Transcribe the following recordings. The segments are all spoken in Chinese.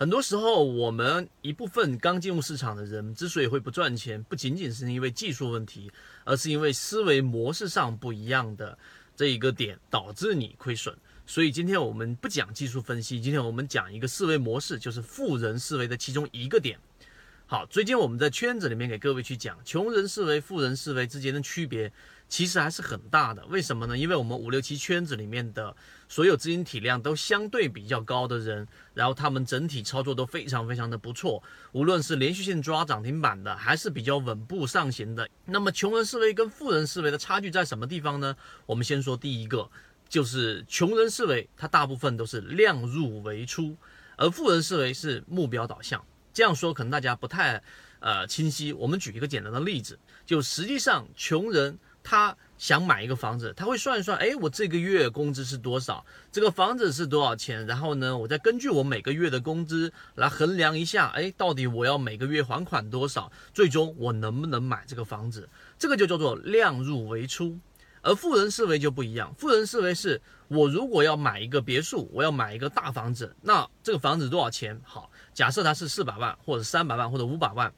很多时候，我们一部分刚进入市场的人之所以会不赚钱，不仅仅是因为技术问题，而是因为思维模式上不一样的这一个点导致你亏损。所以今天我们不讲技术分析，今天我们讲一个思维模式，就是富人思维的其中一个点。好，最近我们在圈子里面给各位去讲穷人思维、富人思维之间的区别，其实还是很大的。为什么呢？因为我们五六七圈子里面的所有资金体量都相对比较高的人，然后他们整体操作都非常非常的不错，无论是连续性抓涨停板的，还是比较稳步上行的。那么穷人思维跟富人思维的差距在什么地方呢？我们先说第一个，就是穷人思维，它大部分都是量入为出，而富人思维是目标导向。这样说可能大家不太呃清晰。我们举一个简单的例子，就实际上穷人他想买一个房子，他会算一算，哎，我这个月工资是多少，这个房子是多少钱，然后呢，我再根据我每个月的工资来衡量一下，哎，到底我要每个月还款多少，最终我能不能买这个房子？这个就叫做量入为出。而富人思维就不一样，富人思维是我如果要买一个别墅，我要买一个大房子，那这个房子多少钱？好。假设它是四百万，或者三百万，或者五百万，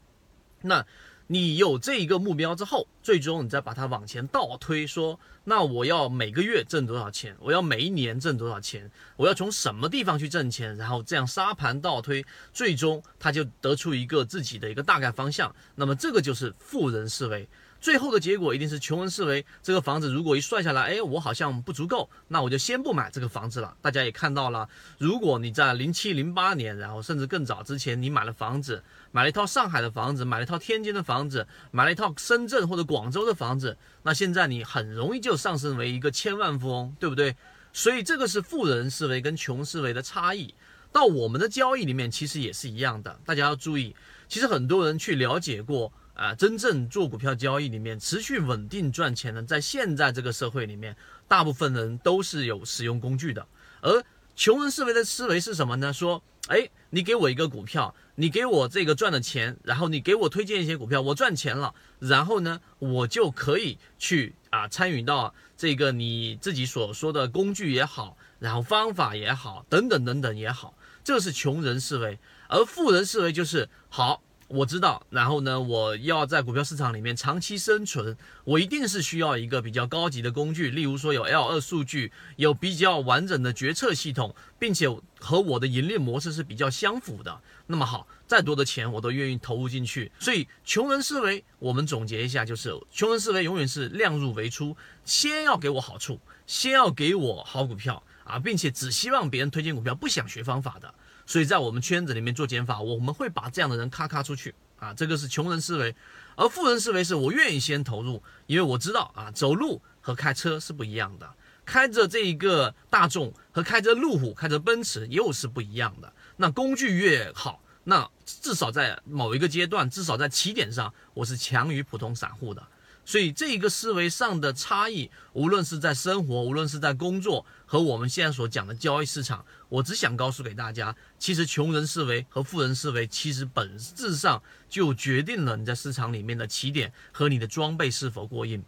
那你有这一个目标之后，最终你再把它往前倒推，说那我要每个月挣多少钱？我要每一年挣多少钱？我要从什么地方去挣钱？然后这样沙盘倒推，最终他就得出一个自己的一个大概方向。那么这个就是富人思维。最后的结果一定是穷人思维。这个房子如果一算下来，哎，我好像不足够，那我就先不买这个房子了。大家也看到了，如果你在零七零八年，然后甚至更早之前，你买了房子，买了一套上海的房子，买了一套天津的房子，买了一套深圳或者广州的房子，那现在你很容易就上升为一个千万富翁，对不对？所以这个是富人思维跟穷思维的差异。到我们的交易里面，其实也是一样的。大家要注意，其实很多人去了解过。啊，真正做股票交易里面持续稳定赚钱的，在现在这个社会里面，大部分人都是有使用工具的。而穷人思维的思维是什么呢？说，哎，你给我一个股票，你给我这个赚的钱，然后你给我推荐一些股票，我赚钱了，然后呢，我就可以去啊参与到这个你自己所说的工具也好，然后方法也好，等等等等也好，这是穷人思维。而富人思维就是好。我知道，然后呢，我要在股票市场里面长期生存，我一定是需要一个比较高级的工具，例如说有 L 二数据，有比较完整的决策系统，并且和我的盈利模式是比较相符的。那么好，再多的钱我都愿意投入进去。所以穷人思维，我们总结一下，就是穷人思维永远是量入为出，先要给我好处，先要给我好股票啊，并且只希望别人推荐股票，不想学方法的。所以在我们圈子里面做减法，我们会把这样的人咔咔出去啊，这个是穷人思维，而富人思维是我愿意先投入，因为我知道啊，走路和开车是不一样的，开着这一个大众和开着路虎、开着奔驰又是不一样的。那工具越好，那至少在某一个阶段，至少在起点上，我是强于普通散户的。所以这一个思维上的差异，无论是在生活，无论是在工作，和我们现在所讲的交易市场，我只想告诉给大家，其实穷人思维和富人思维，其实本质上就决定了你在市场里面的起点和你的装备是否过硬。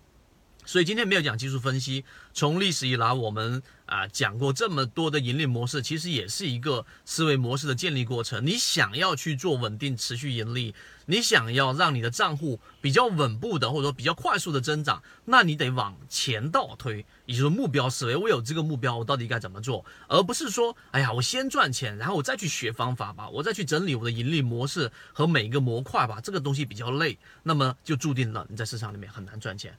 所以今天没有讲技术分析。从历史以来，我们啊讲过这么多的盈利模式，其实也是一个思维模式的建立过程。你想要去做稳定持续盈利，你想要让你的账户比较稳步的或者说比较快速的增长，那你得往前倒推，也就是目标思维。我有这个目标，我到底该怎么做？而不是说，哎呀，我先赚钱，然后我再去学方法吧，我再去整理我的盈利模式和每一个模块吧。这个东西比较累，那么就注定了你在市场里面很难赚钱。